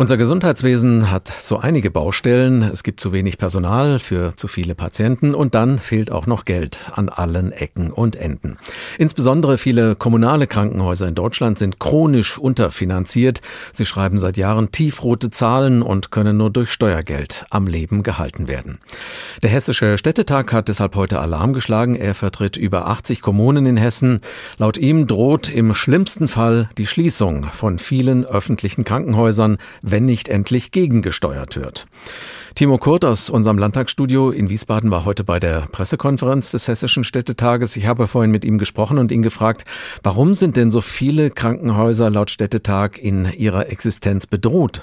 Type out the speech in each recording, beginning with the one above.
Unser Gesundheitswesen hat so einige Baustellen. Es gibt zu wenig Personal für zu viele Patienten und dann fehlt auch noch Geld an allen Ecken und Enden. Insbesondere viele kommunale Krankenhäuser in Deutschland sind chronisch unterfinanziert. Sie schreiben seit Jahren tiefrote Zahlen und können nur durch Steuergeld am Leben gehalten werden. Der Hessische Städtetag hat deshalb heute Alarm geschlagen. Er vertritt über 80 Kommunen in Hessen. Laut ihm droht im schlimmsten Fall die Schließung von vielen öffentlichen Krankenhäusern wenn nicht endlich gegengesteuert wird. Timo Kurt aus unserem Landtagsstudio in Wiesbaden war heute bei der Pressekonferenz des Hessischen Städtetages. Ich habe vorhin mit ihm gesprochen und ihn gefragt, warum sind denn so viele Krankenhäuser laut Städtetag in ihrer Existenz bedroht?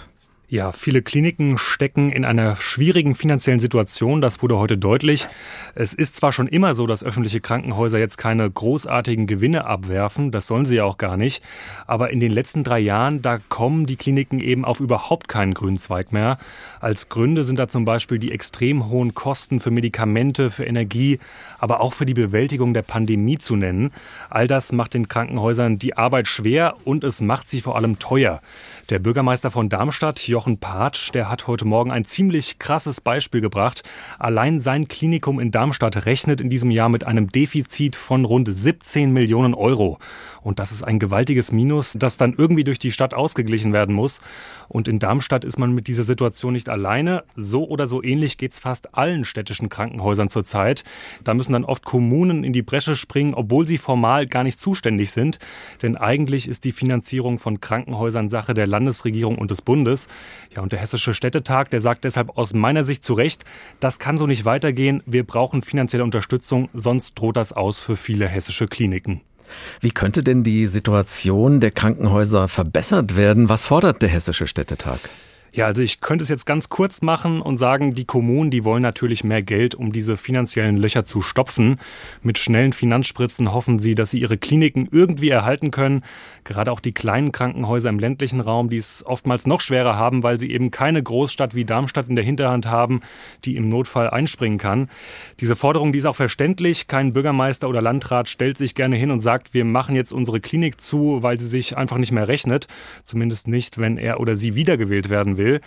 Ja, viele Kliniken stecken in einer schwierigen finanziellen Situation. Das wurde heute deutlich. Es ist zwar schon immer so, dass öffentliche Krankenhäuser jetzt keine großartigen Gewinne abwerfen. Das sollen sie ja auch gar nicht. Aber in den letzten drei Jahren, da kommen die Kliniken eben auf überhaupt keinen grünen Zweig mehr. Als Gründe sind da zum Beispiel die extrem hohen Kosten für Medikamente, für Energie, aber auch für die Bewältigung der Pandemie zu nennen. All das macht den Krankenhäusern die Arbeit schwer und es macht sie vor allem teuer. Der Bürgermeister von Darmstadt, Jochen Patsch, der hat heute Morgen ein ziemlich krasses Beispiel gebracht. Allein sein Klinikum in Darmstadt rechnet in diesem Jahr mit einem Defizit von rund 17 Millionen Euro. Und das ist ein gewaltiges Minus, das dann irgendwie durch die Stadt ausgeglichen werden muss. Und in Darmstadt ist man mit dieser Situation nicht alleine. So oder so ähnlich geht es fast allen städtischen Krankenhäusern zurzeit. Da müssen dann oft Kommunen in die Bresche springen, obwohl sie formal gar nicht zuständig sind. Denn eigentlich ist die Finanzierung von Krankenhäusern Sache der Landesregierung und des Bundes. Ja, und der Hessische Städtetag, der sagt deshalb aus meiner Sicht zu Recht, das kann so nicht weitergehen. Wir brauchen finanzielle Unterstützung, sonst droht das aus für viele hessische Kliniken. Wie könnte denn die Situation der Krankenhäuser verbessert werden? Was fordert der Hessische Städtetag? Ja, also ich könnte es jetzt ganz kurz machen und sagen, die Kommunen, die wollen natürlich mehr Geld, um diese finanziellen Löcher zu stopfen. Mit schnellen Finanzspritzen hoffen sie, dass sie ihre Kliniken irgendwie erhalten können. Gerade auch die kleinen Krankenhäuser im ländlichen Raum, die es oftmals noch schwerer haben, weil sie eben keine Großstadt wie Darmstadt in der Hinterhand haben, die im Notfall einspringen kann. Diese Forderung, die ist auch verständlich. Kein Bürgermeister oder Landrat stellt sich gerne hin und sagt, wir machen jetzt unsere Klinik zu, weil sie sich einfach nicht mehr rechnet. Zumindest nicht, wenn er oder sie wiedergewählt werden will will.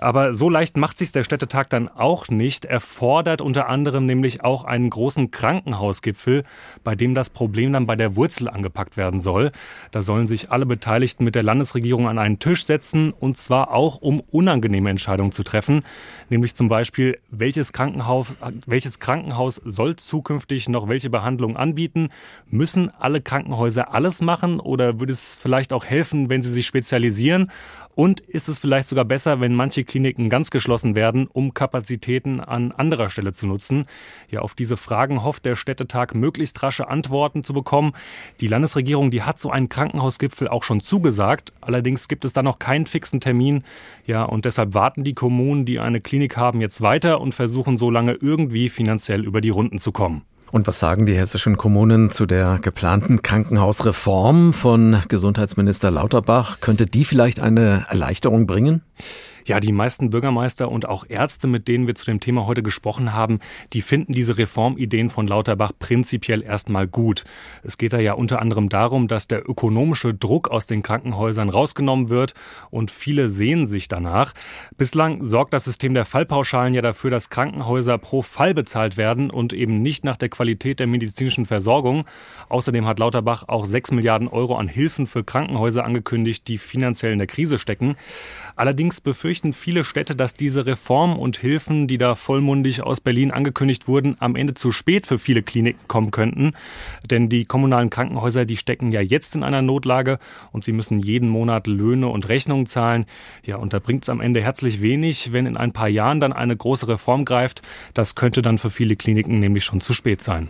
Aber so leicht macht sich der Städtetag dann auch nicht. Er fordert unter anderem nämlich auch einen großen Krankenhausgipfel, bei dem das Problem dann bei der Wurzel angepackt werden soll. Da sollen sich alle Beteiligten mit der Landesregierung an einen Tisch setzen und zwar auch um unangenehme Entscheidungen zu treffen, nämlich zum Beispiel, welches Krankenhaus, welches Krankenhaus soll zukünftig noch welche Behandlung anbieten? Müssen alle Krankenhäuser alles machen oder würde es vielleicht auch helfen, wenn sie sich spezialisieren? Und ist es vielleicht sogar besser, wenn manche Kliniken ganz geschlossen werden, um Kapazitäten an anderer Stelle zu nutzen? Ja, auf diese Fragen hofft der Städtetag möglichst rasche Antworten zu bekommen. Die Landesregierung, die hat so einen Krankenhausgipfel auch schon zugesagt. Allerdings gibt es da noch keinen fixen Termin. Ja, und deshalb warten die Kommunen, die eine Klinik haben, jetzt weiter und versuchen so lange irgendwie finanziell über die Runden zu kommen. Und was sagen die hessischen Kommunen zu der geplanten Krankenhausreform von Gesundheitsminister Lauterbach? Könnte die vielleicht eine Erleichterung bringen? Ja, die meisten Bürgermeister und auch Ärzte, mit denen wir zu dem Thema heute gesprochen haben, die finden diese Reformideen von Lauterbach prinzipiell erstmal gut. Es geht da ja unter anderem darum, dass der ökonomische Druck aus den Krankenhäusern rausgenommen wird und viele sehen sich danach. Bislang sorgt das System der Fallpauschalen ja dafür, dass Krankenhäuser pro Fall bezahlt werden und eben nicht nach der Qualität der medizinischen Versorgung. Außerdem hat Lauterbach auch 6 Milliarden Euro an Hilfen für Krankenhäuser angekündigt, die finanziell in der Krise stecken. Allerdings befürchten viele Städte, dass diese Reformen und Hilfen, die da vollmundig aus Berlin angekündigt wurden, am Ende zu spät für viele Kliniken kommen könnten. Denn die kommunalen Krankenhäuser, die stecken ja jetzt in einer Notlage und sie müssen jeden Monat Löhne und Rechnungen zahlen. Ja, und da bringt es am Ende herzlich wenig, wenn in ein paar Jahren dann eine große Reform greift. Das könnte dann für viele Kliniken nämlich schon zu spät sein.